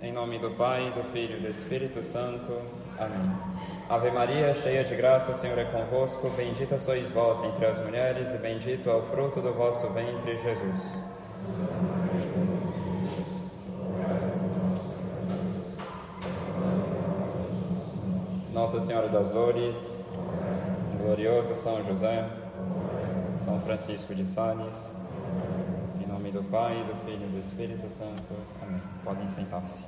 Em nome do Pai, do Filho e do Espírito Santo. Amém. Ave Maria, cheia de graça, o Senhor é convosco. Bendita sois vós entre as mulheres, e bendito é o fruto do vosso ventre, Jesus. Nossa Senhora das Dores, glorioso São José, São Francisco de Sales, Pai, do Filho e do Espírito Santo. Amém. Podem sentar-se.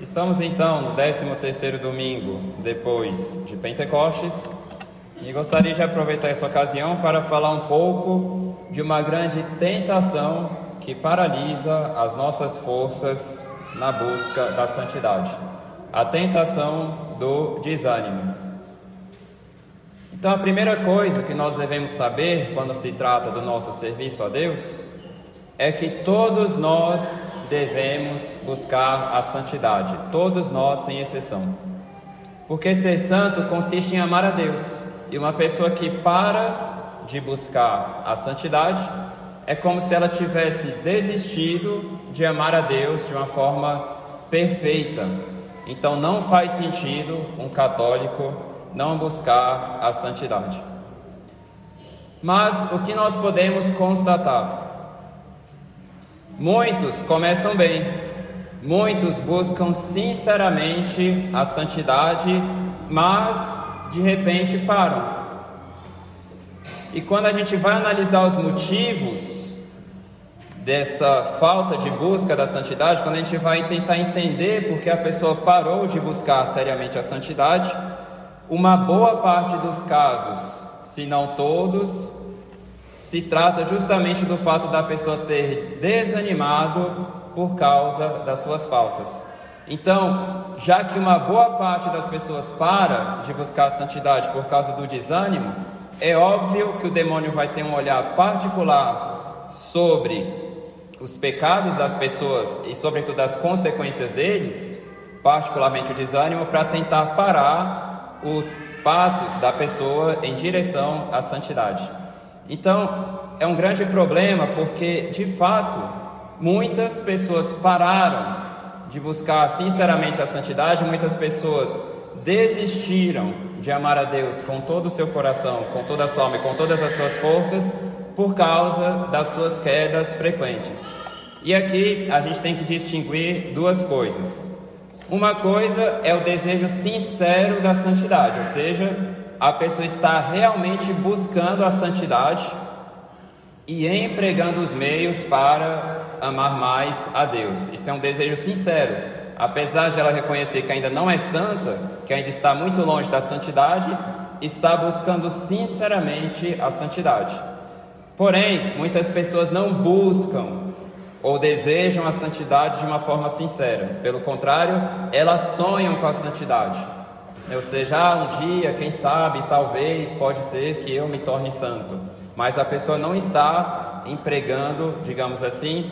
Estamos então no 13º domingo depois de Pentecostes e gostaria de aproveitar essa ocasião para falar um pouco de uma grande tentação que paralisa as nossas forças na busca da santidade. A tentação do desânimo. Então, a primeira coisa que nós devemos saber quando se trata do nosso serviço a Deus é que todos nós devemos buscar a santidade, todos nós sem exceção. Porque ser santo consiste em amar a Deus, e uma pessoa que para de buscar a santidade é como se ela tivesse desistido de amar a Deus de uma forma perfeita. Então não faz sentido um católico não buscar a santidade. Mas o que nós podemos constatar? Muitos começam bem, muitos buscam sinceramente a santidade, mas de repente param. E quando a gente vai analisar os motivos dessa falta de busca da santidade, quando a gente vai tentar entender por que a pessoa parou de buscar seriamente a santidade, uma boa parte dos casos, se não todos, se trata justamente do fato da pessoa ter desanimado por causa das suas faltas. Então, já que uma boa parte das pessoas para de buscar a santidade por causa do desânimo, é óbvio que o demônio vai ter um olhar particular sobre os pecados das pessoas e, sobretudo, as consequências deles, particularmente o desânimo, para tentar parar os passos da pessoa em direção à santidade. Então, é um grande problema porque, de fato, muitas pessoas pararam de buscar sinceramente a santidade, muitas pessoas desistiram de amar a Deus com todo o seu coração, com toda a sua alma e com todas as suas forças por causa das suas quedas frequentes. E aqui a gente tem que distinguir duas coisas. Uma coisa é o desejo sincero da santidade, ou seja, a pessoa está realmente buscando a santidade e empregando os meios para amar mais a Deus. Isso é um desejo sincero. Apesar de ela reconhecer que ainda não é santa, que ainda está muito longe da santidade, está buscando sinceramente a santidade. Porém, muitas pessoas não buscam ou desejam a santidade de uma forma sincera. Pelo contrário, elas sonham com a santidade. Ou seja, ah, um dia, quem sabe, talvez, pode ser que eu me torne santo. Mas a pessoa não está empregando, digamos assim,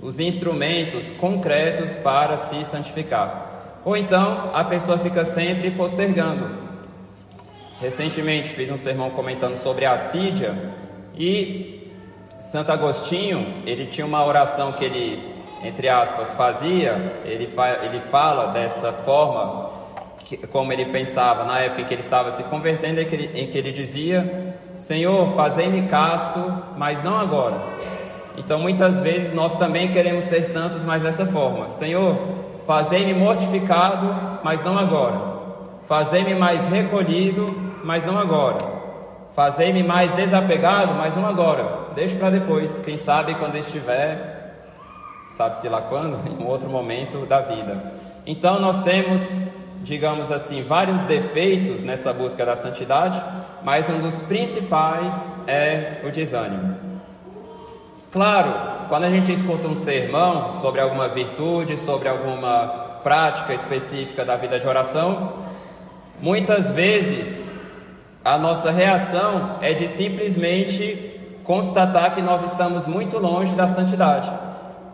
os instrumentos concretos para se santificar. Ou então a pessoa fica sempre postergando. Recentemente fiz um sermão comentando sobre a assídia e Santo Agostinho, ele tinha uma oração que ele, entre aspas, fazia, ele, fa ele fala dessa forma, que, como ele pensava na época em que ele estava se convertendo, em que ele, em que ele dizia: Senhor, fazei-me casto, mas não agora. Então, muitas vezes nós também queremos ser santos, mas dessa forma: Senhor, fazei-me mortificado, mas não agora. Fazei-me mais recolhido, mas não agora. Fazei-me mais desapegado, mas não agora. Deixe para depois. Quem sabe quando estiver, sabe-se lá quando, em um outro momento da vida. Então nós temos, digamos assim, vários defeitos nessa busca da santidade, mas um dos principais é o desânimo. Claro, quando a gente escuta um sermão sobre alguma virtude, sobre alguma prática específica da vida de oração, muitas vezes a nossa reação é de simplesmente constatar que nós estamos muito longe da santidade.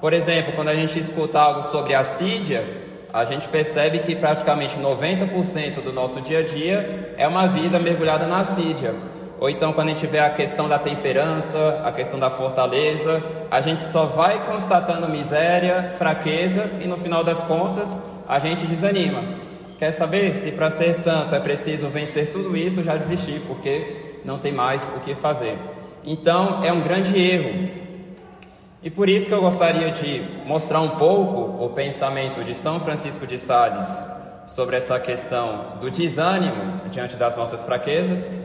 Por exemplo, quando a gente escuta algo sobre assídia, a gente percebe que praticamente 90% do nosso dia a dia é uma vida mergulhada na assídia. ou então quando a gente vê a questão da temperança, a questão da fortaleza, a gente só vai constatando miséria, fraqueza e no final das contas a gente desanima. Quer saber se para ser santo é preciso vencer tudo isso? Já desisti, porque não tem mais o que fazer. Então é um grande erro. E por isso que eu gostaria de mostrar um pouco o pensamento de São Francisco de Sales sobre essa questão do desânimo diante das nossas fraquezas.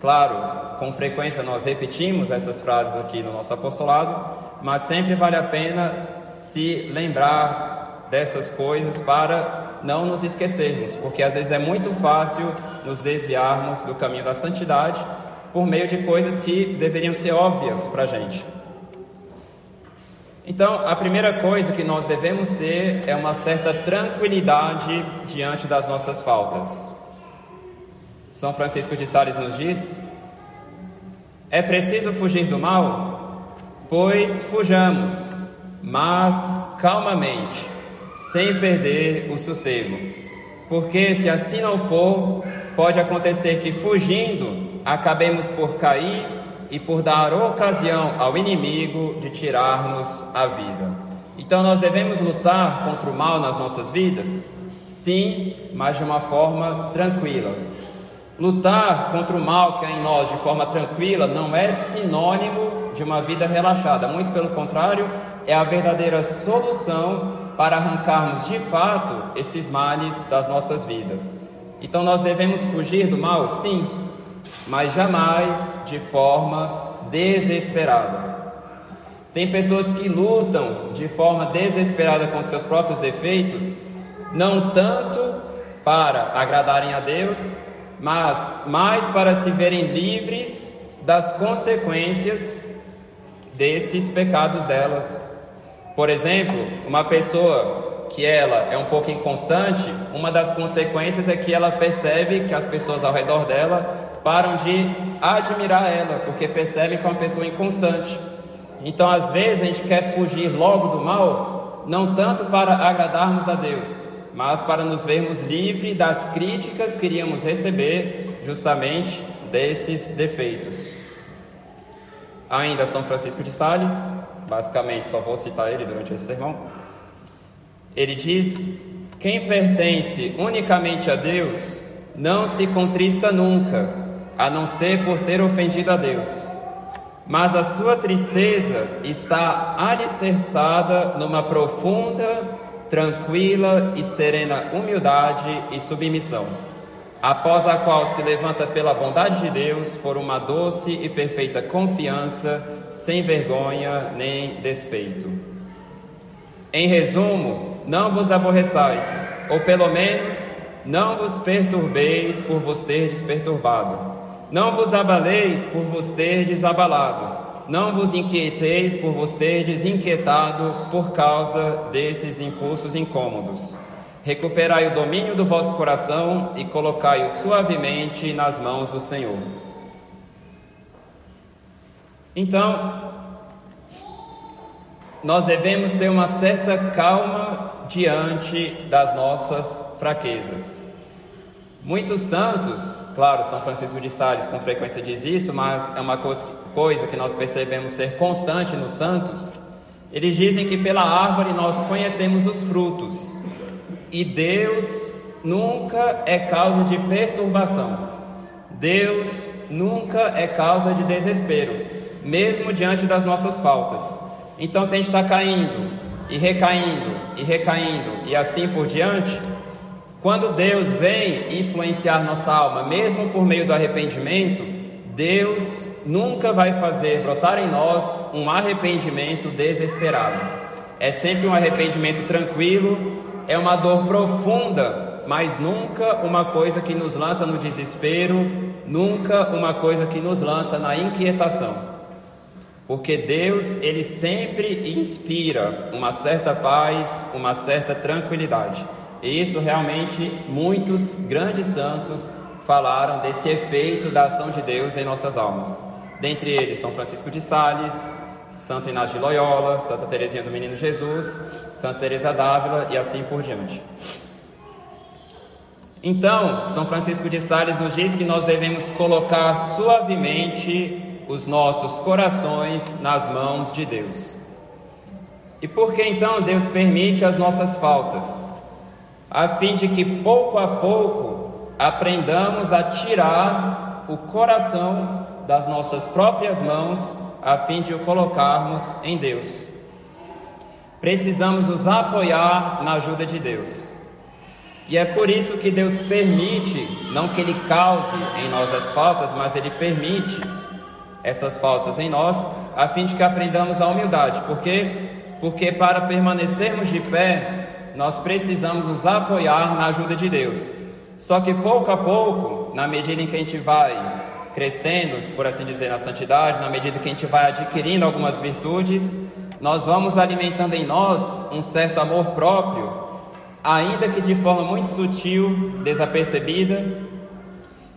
Claro, com frequência nós repetimos essas frases aqui no nosso apostolado, mas sempre vale a pena se lembrar dessas coisas para não nos esquecermos, porque às vezes é muito fácil nos desviarmos do caminho da santidade por meio de coisas que deveriam ser óbvias para a gente. Então, a primeira coisa que nós devemos ter é uma certa tranquilidade diante das nossas faltas. São Francisco de Sales nos diz: é preciso fugir do mal? Pois fujamos, mas calmamente, sem perder o sossego. Porque se assim não for, pode acontecer que fugindo acabemos por cair e por dar ocasião ao inimigo de tirar-nos a vida. Então nós devemos lutar contra o mal nas nossas vidas? Sim, mas de uma forma tranquila. Lutar contra o mal que há em nós de forma tranquila não é sinônimo de uma vida relaxada, muito pelo contrário, é a verdadeira solução para arrancarmos de fato esses males das nossas vidas. Então nós devemos fugir do mal? Sim, mas jamais de forma desesperada. Tem pessoas que lutam de forma desesperada com seus próprios defeitos, não tanto para agradarem a Deus, mas mais para se verem livres das consequências desses pecados delas. Por exemplo, uma pessoa que ela é um pouco inconstante, uma das consequências é que ela percebe que as pessoas ao redor dela param de admirar ela, porque percebem que é uma pessoa inconstante. Então, às vezes, a gente quer fugir logo do mal, não tanto para agradarmos a Deus, mas para nos vermos livres das críticas que iríamos receber justamente desses defeitos. Ainda São Francisco de Sales, basicamente só vou citar ele durante esse sermão. Ele diz: Quem pertence unicamente a Deus não se contrista nunca, a não ser por ter ofendido a Deus. Mas a sua tristeza está alicerçada numa profunda, tranquila e serena humildade e submissão, após a qual se levanta pela bondade de Deus por uma doce e perfeita confiança, sem vergonha nem despeito. Em resumo, não vos aborreçais, ou pelo menos não vos perturbeis por vos terdes perturbado não vos abaleis por vos terdes abalado, não vos inquieteis por vos terdes inquietado por causa desses impulsos incômodos. Recuperai o domínio do vosso coração e colocai-o suavemente nas mãos do Senhor. Então, nós devemos ter uma certa calma diante das nossas fraquezas. Muitos santos, claro, São Francisco de Sales com frequência diz isso, mas é uma coisa que nós percebemos ser constante nos santos. Eles dizem que pela árvore nós conhecemos os frutos e Deus nunca é causa de perturbação. Deus nunca é causa de desespero, mesmo diante das nossas faltas. Então, se a gente está caindo e recaindo e recaindo e assim por diante, quando Deus vem influenciar nossa alma, mesmo por meio do arrependimento, Deus nunca vai fazer brotar em nós um arrependimento desesperado. É sempre um arrependimento tranquilo, é uma dor profunda, mas nunca uma coisa que nos lança no desespero, nunca uma coisa que nos lança na inquietação. Porque Deus, ele sempre inspira uma certa paz, uma certa tranquilidade. E isso realmente muitos grandes santos falaram desse efeito da ação de Deus em nossas almas. Dentre eles São Francisco de Sales, Santo Inácio de Loyola, Santa Teresinha do Menino Jesus, Santa Teresa d'Ávila e assim por diante. Então, São Francisco de Sales nos diz que nós devemos colocar suavemente os nossos corações nas mãos de Deus. E por que então Deus permite as nossas faltas? A fim de que pouco a pouco aprendamos a tirar o coração das nossas próprias mãos, a fim de o colocarmos em Deus. Precisamos nos apoiar na ajuda de Deus. E é por isso que Deus permite, não que Ele cause em nós as faltas, mas Ele permite essas faltas em nós, a fim de que aprendamos a humildade. Por quê? Porque para permanecermos de pé, nós precisamos nos apoiar na ajuda de Deus. Só que pouco a pouco, na medida em que a gente vai crescendo, por assim dizer, na santidade, na medida que a gente vai adquirindo algumas virtudes, nós vamos alimentando em nós um certo amor próprio ainda que de forma muito sutil, desapercebida,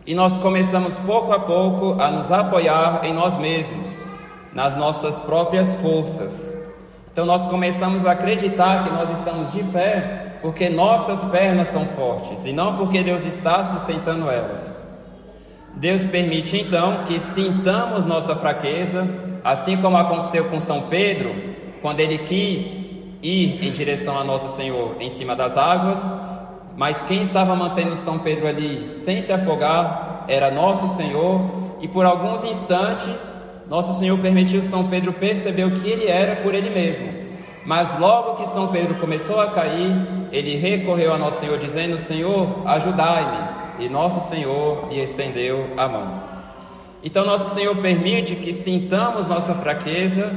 e nós começamos pouco a pouco a nos apoiar em nós mesmos, nas nossas próprias forças. Então nós começamos a acreditar que nós estamos de pé porque nossas pernas são fortes e não porque Deus está sustentando elas. Deus permite então que sintamos nossa fraqueza, assim como aconteceu com São Pedro, quando ele quis ir em direção a Nosso Senhor em cima das águas, mas quem estava mantendo São Pedro ali sem se afogar era Nosso Senhor, e por alguns instantes Nosso Senhor permitiu São Pedro perceber o que ele era por ele mesmo. Mas logo que São Pedro começou a cair, ele recorreu a Nosso Senhor dizendo: Senhor, ajudai-me. E Nosso Senhor lhe estendeu a mão. Então, Nosso Senhor permite que sintamos nossa fraqueza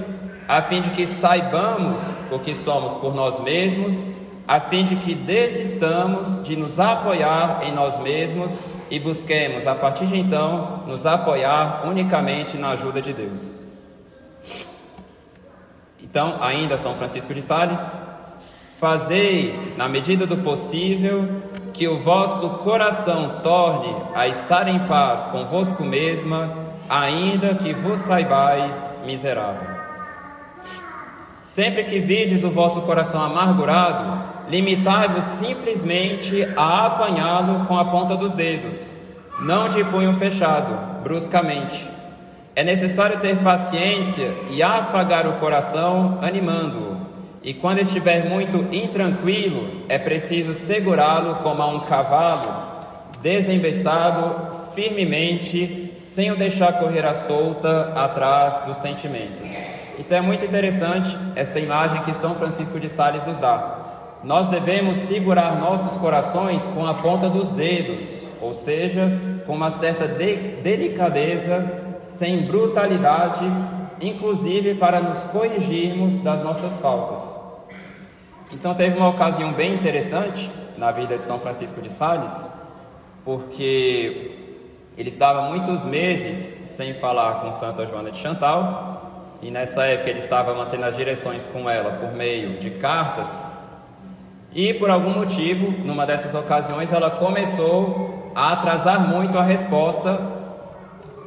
a fim de que saibamos o que somos por nós mesmos, a fim de que desistamos de nos apoiar em nós mesmos e busquemos, a partir de então, nos apoiar unicamente na ajuda de Deus. Então, ainda São Francisco de Sales, fazei, na medida do possível, que o vosso coração torne a estar em paz convosco mesma, ainda que vos saibais miserável. Sempre que vides o vosso coração amargurado, limitai-vos simplesmente a apanhá-lo com a ponta dos dedos, não de punho fechado, bruscamente. É necessário ter paciência e afagar o coração, animando-o. E quando estiver muito intranquilo, é preciso segurá-lo como a um cavalo, desembestado firmemente, sem o deixar correr à solta atrás dos sentimentos. Então é muito interessante essa imagem que São Francisco de Sales nos dá. Nós devemos segurar nossos corações com a ponta dos dedos, ou seja, com uma certa de delicadeza, sem brutalidade, inclusive para nos corrigirmos das nossas faltas. Então teve uma ocasião bem interessante na vida de São Francisco de Sales, porque ele estava muitos meses sem falar com Santa Joana de Chantal e nessa época ele estava mantendo as direções com ela por meio de cartas, e por algum motivo, numa dessas ocasiões, ela começou a atrasar muito a resposta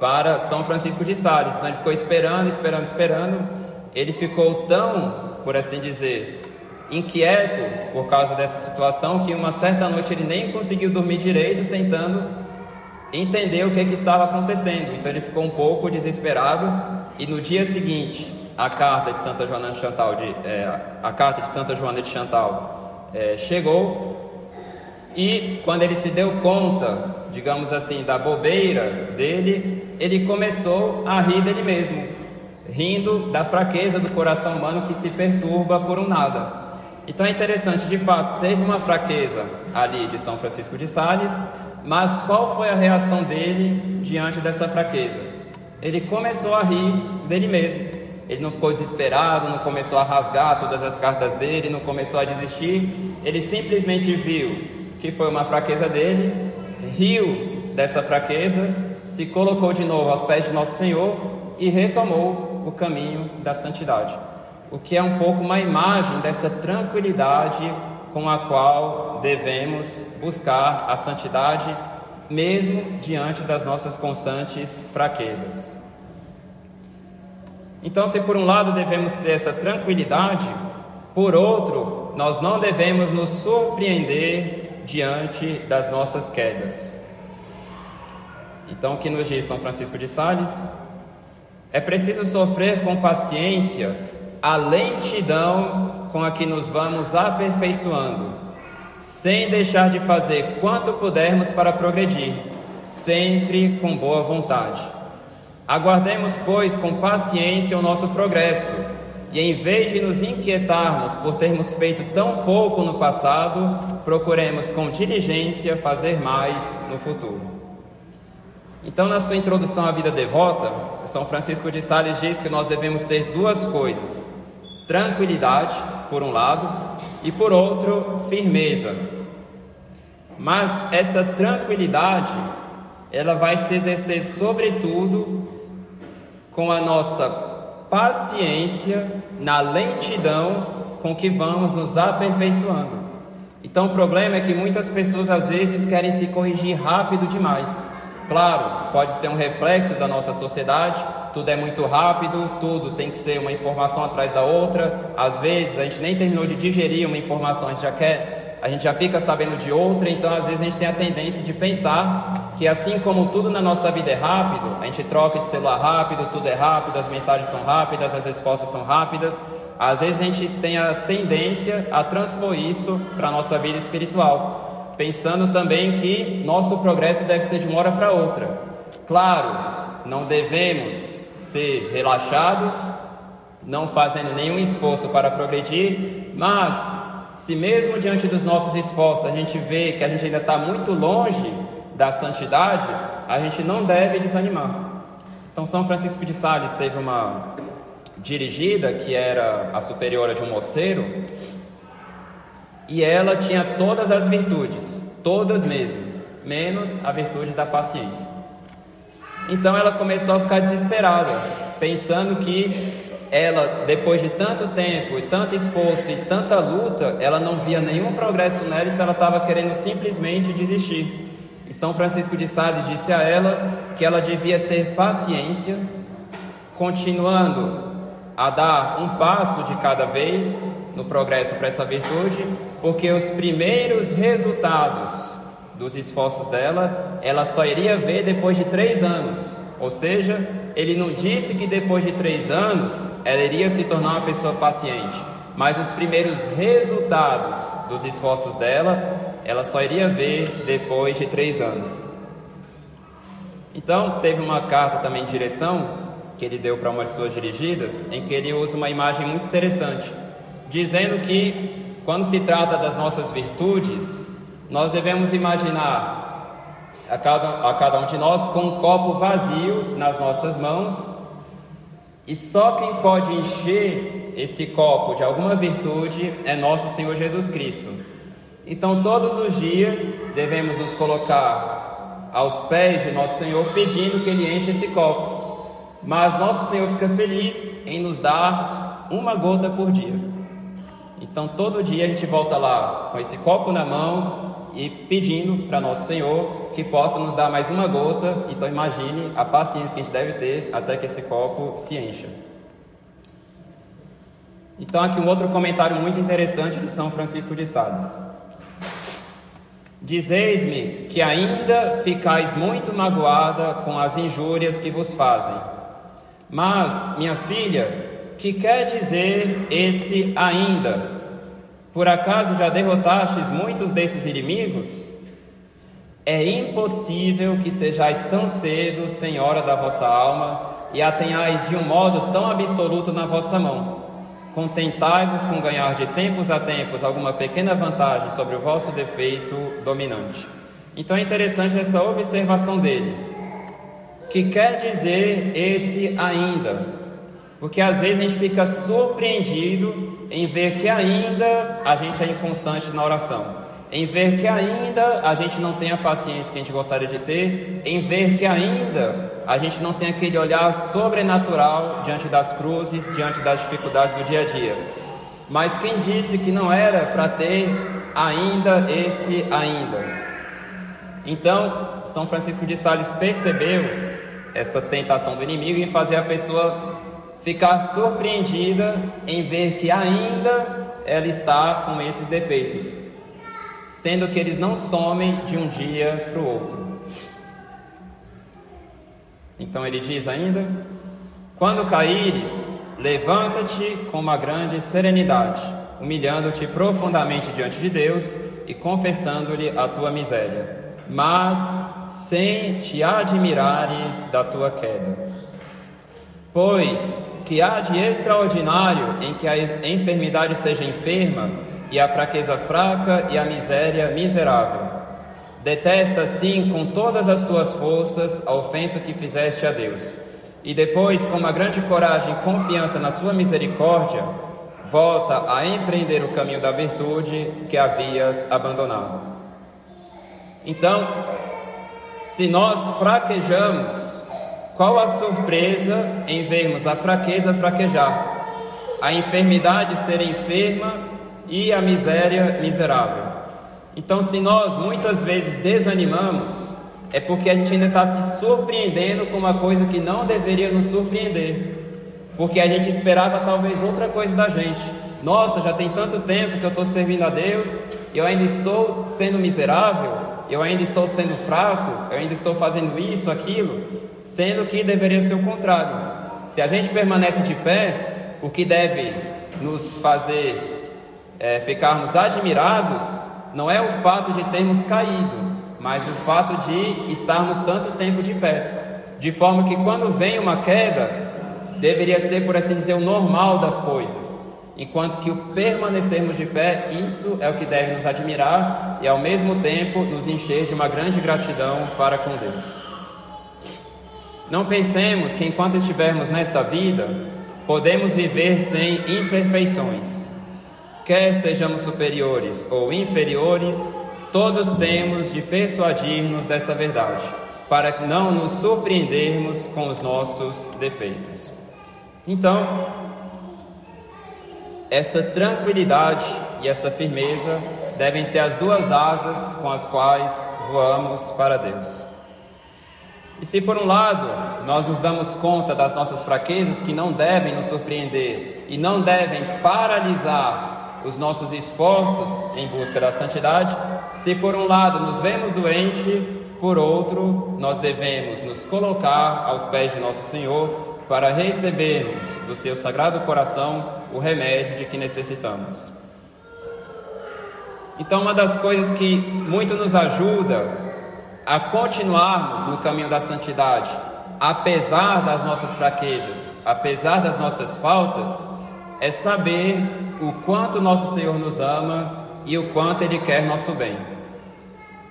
para São Francisco de Sales. Então ele ficou esperando, esperando, esperando. Ele ficou tão, por assim dizer, inquieto por causa dessa situação que uma certa noite ele nem conseguiu dormir direito, tentando entender o que, que estava acontecendo. Então ele ficou um pouco desesperado e no dia seguinte, a carta de Santa Joana de Chantal, de, é, a carta de Santa Joana de Chantal é, chegou e quando ele se deu conta, digamos assim, da bobeira dele, ele começou a rir dele mesmo, rindo da fraqueza do coração humano que se perturba por um nada. Então é interessante, de fato, teve uma fraqueza ali de São Francisco de Sales, mas qual foi a reação dele diante dessa fraqueza? Ele começou a rir dele mesmo. Ele não ficou desesperado, não começou a rasgar todas as cartas dele, não começou a desistir. Ele simplesmente viu que foi uma fraqueza dele, riu dessa fraqueza, se colocou de novo aos pés de Nosso Senhor e retomou o caminho da santidade. O que é um pouco uma imagem dessa tranquilidade com a qual devemos buscar a santidade mesmo diante das nossas constantes fraquezas. Então, se por um lado devemos ter essa tranquilidade, por outro, nós não devemos nos surpreender diante das nossas quedas. Então, o que nos diz São Francisco de Sales? É preciso sofrer com paciência a lentidão com a que nos vamos aperfeiçoando, sem deixar de fazer quanto pudermos para progredir, sempre com boa vontade. Aguardemos, pois, com paciência o nosso progresso, e em vez de nos inquietarmos por termos feito tão pouco no passado, procuremos com diligência fazer mais no futuro. Então, na sua introdução à vida devota, São Francisco de Sales diz que nós devemos ter duas coisas: tranquilidade, por um lado, e por outro, firmeza. Mas essa tranquilidade, ela vai se exercer sobretudo com a nossa paciência na lentidão com que vamos nos aperfeiçoando. Então, o problema é que muitas pessoas às vezes querem se corrigir rápido demais Claro, pode ser um reflexo da nossa sociedade, tudo é muito rápido, tudo tem que ser uma informação atrás da outra. Às vezes a gente nem terminou de digerir uma informação, a gente já quer, a gente já fica sabendo de outra, então às vezes a gente tem a tendência de pensar que assim como tudo na nossa vida é rápido, a gente troca de celular rápido, tudo é rápido, as mensagens são rápidas, as respostas são rápidas. Às vezes a gente tem a tendência a transpor isso para a nossa vida espiritual pensando também que nosso progresso deve ser de uma hora para outra. Claro, não devemos ser relaxados, não fazendo nenhum esforço para progredir, mas se mesmo diante dos nossos esforços a gente vê que a gente ainda está muito longe da santidade, a gente não deve desanimar. Então, São Francisco de Sales teve uma dirigida que era a superiora de um mosteiro e ela tinha todas as virtudes, todas mesmo, menos a virtude da paciência. Então ela começou a ficar desesperada, pensando que ela, depois de tanto tempo e tanto esforço e tanta luta, ela não via nenhum progresso nela, então ela estava querendo simplesmente desistir. E São Francisco de Sales disse a ela que ela devia ter paciência, continuando a dar um passo de cada vez no progresso para essa virtude, porque os primeiros resultados dos esforços dela, ela só iria ver depois de três anos. Ou seja, ele não disse que depois de três anos ela iria se tornar uma pessoa paciente, mas os primeiros resultados dos esforços dela, ela só iria ver depois de três anos. Então, teve uma carta também de direção que ele deu para uma de suas dirigidas, em que ele usa uma imagem muito interessante, dizendo que quando se trata das nossas virtudes, nós devemos imaginar a cada, a cada um de nós com um copo vazio nas nossas mãos, e só quem pode encher esse copo de alguma virtude é nosso Senhor Jesus Cristo. Então, todos os dias devemos nos colocar aos pés de nosso Senhor pedindo que Ele enche esse copo. Mas nosso Senhor fica feliz em nos dar uma gota por dia. Então todo dia a gente volta lá com esse copo na mão e pedindo para nosso Senhor que possa nos dar mais uma gota. Então imagine a paciência que a gente deve ter até que esse copo se encha. Então aqui um outro comentário muito interessante de São Francisco de Sales. Dizeis-me que ainda ficais muito magoada com as injúrias que vos fazem mas, minha filha, que quer dizer esse ainda? Por acaso já derrotastes muitos desses inimigos? É impossível que sejais tão cedo senhora da vossa alma e a tenhais de um modo tão absoluto na vossa mão. Contentai-vos com ganhar de tempos a tempos alguma pequena vantagem sobre o vosso defeito dominante. Então é interessante essa observação dele que quer dizer esse ainda. Porque às vezes a gente fica surpreendido em ver que ainda a gente é inconstante na oração, em ver que ainda a gente não tem a paciência que a gente gostaria de ter, em ver que ainda a gente não tem aquele olhar sobrenatural diante das cruzes, diante das dificuldades do dia a dia. Mas quem disse que não era para ter ainda esse ainda? Então, São Francisco de Sales percebeu essa tentação do inimigo em fazer a pessoa ficar surpreendida em ver que ainda ela está com esses defeitos. sendo que eles não somem de um dia para o outro. Então ele diz ainda: Quando caíres, levanta-te com uma grande serenidade, humilhando-te profundamente diante de Deus e confessando-lhe a tua miséria, mas sem te admirares da tua queda. Pois que há de extraordinário em que a enfermidade seja enferma, e a fraqueza fraca e a miséria miserável. Detesta, sim, com todas as tuas forças a ofensa que fizeste a Deus. E depois, com uma grande coragem e confiança na sua misericórdia, volta a empreender o caminho da virtude que havias abandonado. Então, se nós fraquejamos, qual a surpresa em vermos a fraqueza fraquejar, a enfermidade ser enferma e a miséria miserável. Então, se nós muitas vezes desanimamos, é porque a gente ainda está se surpreendendo com uma coisa que não deveria nos surpreender, porque a gente esperava talvez outra coisa da gente. Nossa, já tem tanto tempo que eu estou servindo a Deus, e eu ainda estou sendo miserável, eu ainda estou sendo fraco, eu ainda estou fazendo isso, aquilo, sendo que deveria ser o contrário. Se a gente permanece de pé, o que deve nos fazer é, ficarmos admirados não é o fato de termos caído, mas o fato de estarmos tanto tempo de pé. De forma que quando vem uma queda, deveria ser, por assim dizer, o normal das coisas. Enquanto que o permanecermos de pé, isso é o que deve nos admirar e ao mesmo tempo nos encher de uma grande gratidão para com Deus. Não pensemos que enquanto estivermos nesta vida, podemos viver sem imperfeições. Quer sejamos superiores ou inferiores, todos temos de persuadir-nos dessa verdade, para não nos surpreendermos com os nossos defeitos. Então, essa tranquilidade e essa firmeza devem ser as duas asas com as quais voamos para Deus. E se por um lado nós nos damos conta das nossas fraquezas que não devem nos surpreender e não devem paralisar os nossos esforços em busca da santidade, se por um lado nos vemos doentes, por outro, nós devemos nos colocar aos pés de nosso Senhor para recebermos do seu sagrado coração o remédio de que necessitamos. Então, uma das coisas que muito nos ajuda a continuarmos no caminho da santidade, apesar das nossas fraquezas, apesar das nossas faltas, é saber o quanto nosso Senhor nos ama e o quanto Ele quer nosso bem.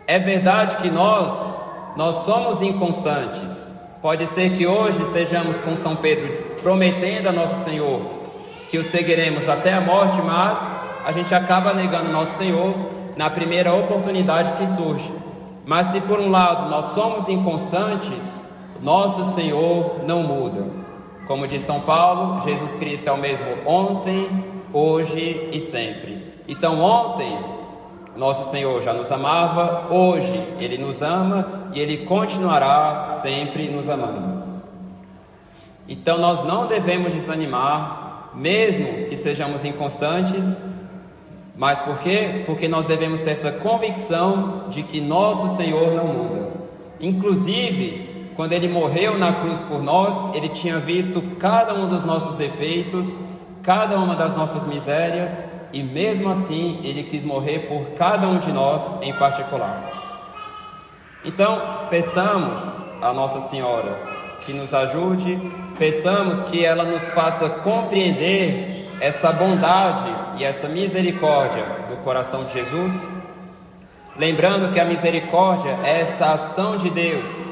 É verdade que nós, nós somos inconstantes. Pode ser que hoje estejamos com São Pedro prometendo a nosso Senhor que o seguiremos até a morte, mas a gente acaba negando nosso Senhor na primeira oportunidade que surge. Mas se por um lado nós somos inconstantes, nosso Senhor não muda. Como diz São Paulo, Jesus Cristo é o mesmo ontem, hoje e sempre. Então, ontem, nosso Senhor já nos amava, hoje Ele nos ama e Ele continuará sempre nos amando. Então, nós não devemos desanimar, mesmo que sejamos inconstantes, mas por quê? Porque nós devemos ter essa convicção de que nosso Senhor não muda. Inclusive, quando ele morreu na cruz por nós, ele tinha visto cada um dos nossos defeitos, cada uma das nossas misérias, e mesmo assim ele quis morrer por cada um de nós em particular. Então, peçamos a Nossa Senhora que nos ajude, peçamos que ela nos faça compreender essa bondade e essa misericórdia do coração de Jesus, lembrando que a misericórdia é essa ação de Deus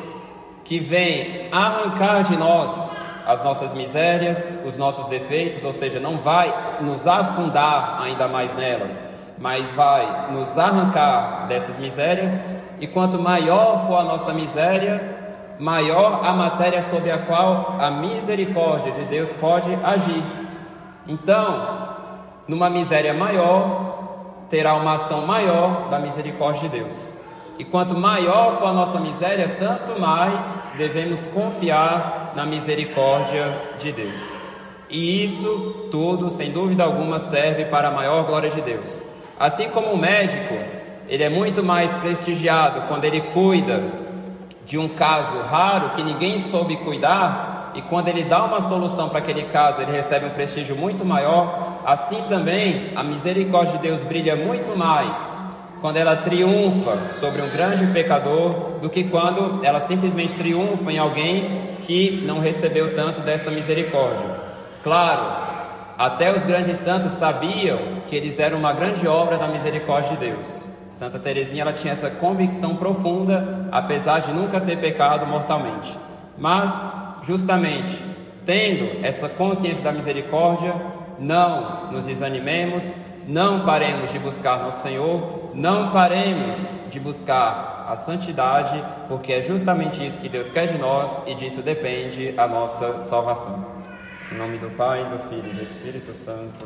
que vem arrancar de nós as nossas misérias, os nossos defeitos, ou seja, não vai nos afundar ainda mais nelas, mas vai nos arrancar dessas misérias, e quanto maior for a nossa miséria, maior a matéria sobre a qual a misericórdia de Deus pode agir. Então, numa miséria maior, terá uma ação maior da misericórdia de Deus. E quanto maior for a nossa miséria, tanto mais devemos confiar na misericórdia de Deus. E isso tudo, sem dúvida alguma, serve para a maior glória de Deus. Assim como o médico, ele é muito mais prestigiado quando ele cuida de um caso raro que ninguém soube cuidar, e quando ele dá uma solução para aquele caso, ele recebe um prestígio muito maior. Assim também, a misericórdia de Deus brilha muito mais quando ela triunfa sobre um grande pecador do que quando ela simplesmente triunfa em alguém que não recebeu tanto dessa misericórdia. Claro, até os grandes santos sabiam que eles eram uma grande obra da misericórdia de Deus. Santa Teresinha ela tinha essa convicção profunda, apesar de nunca ter pecado mortalmente. Mas, justamente, tendo essa consciência da misericórdia, não nos desanimemos, não paremos de buscar no Senhor, não paremos de buscar a santidade, porque é justamente isso que Deus quer de nós e disso depende a nossa salvação. Em nome do Pai, do Filho e do Espírito Santo.